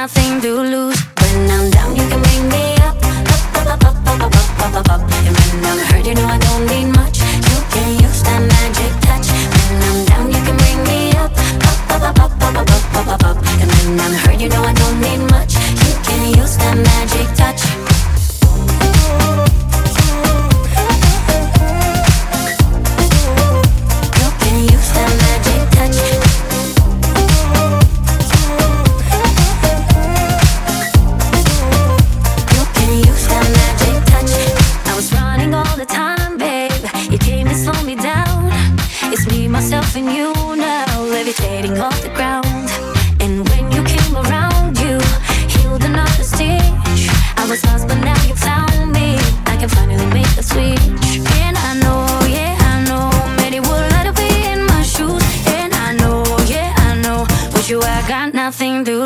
nothing to lose. When I'm down, you can bring me all the time, babe. You came to slow me down. It's me, myself, and you now, levitating off the ground. And when you came around, you healed another stitch. I was lost, but now you found me. I can finally make the switch. And I know, yeah, I know, would like to be in my shoes. And I know, yeah, I know, with you I got nothing to.